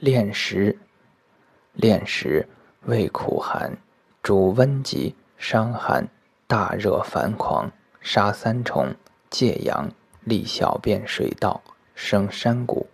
炼石，炼石味苦寒，主温疾、伤寒、大热烦狂，杀三虫，戒阳，利小便水道，生山谷。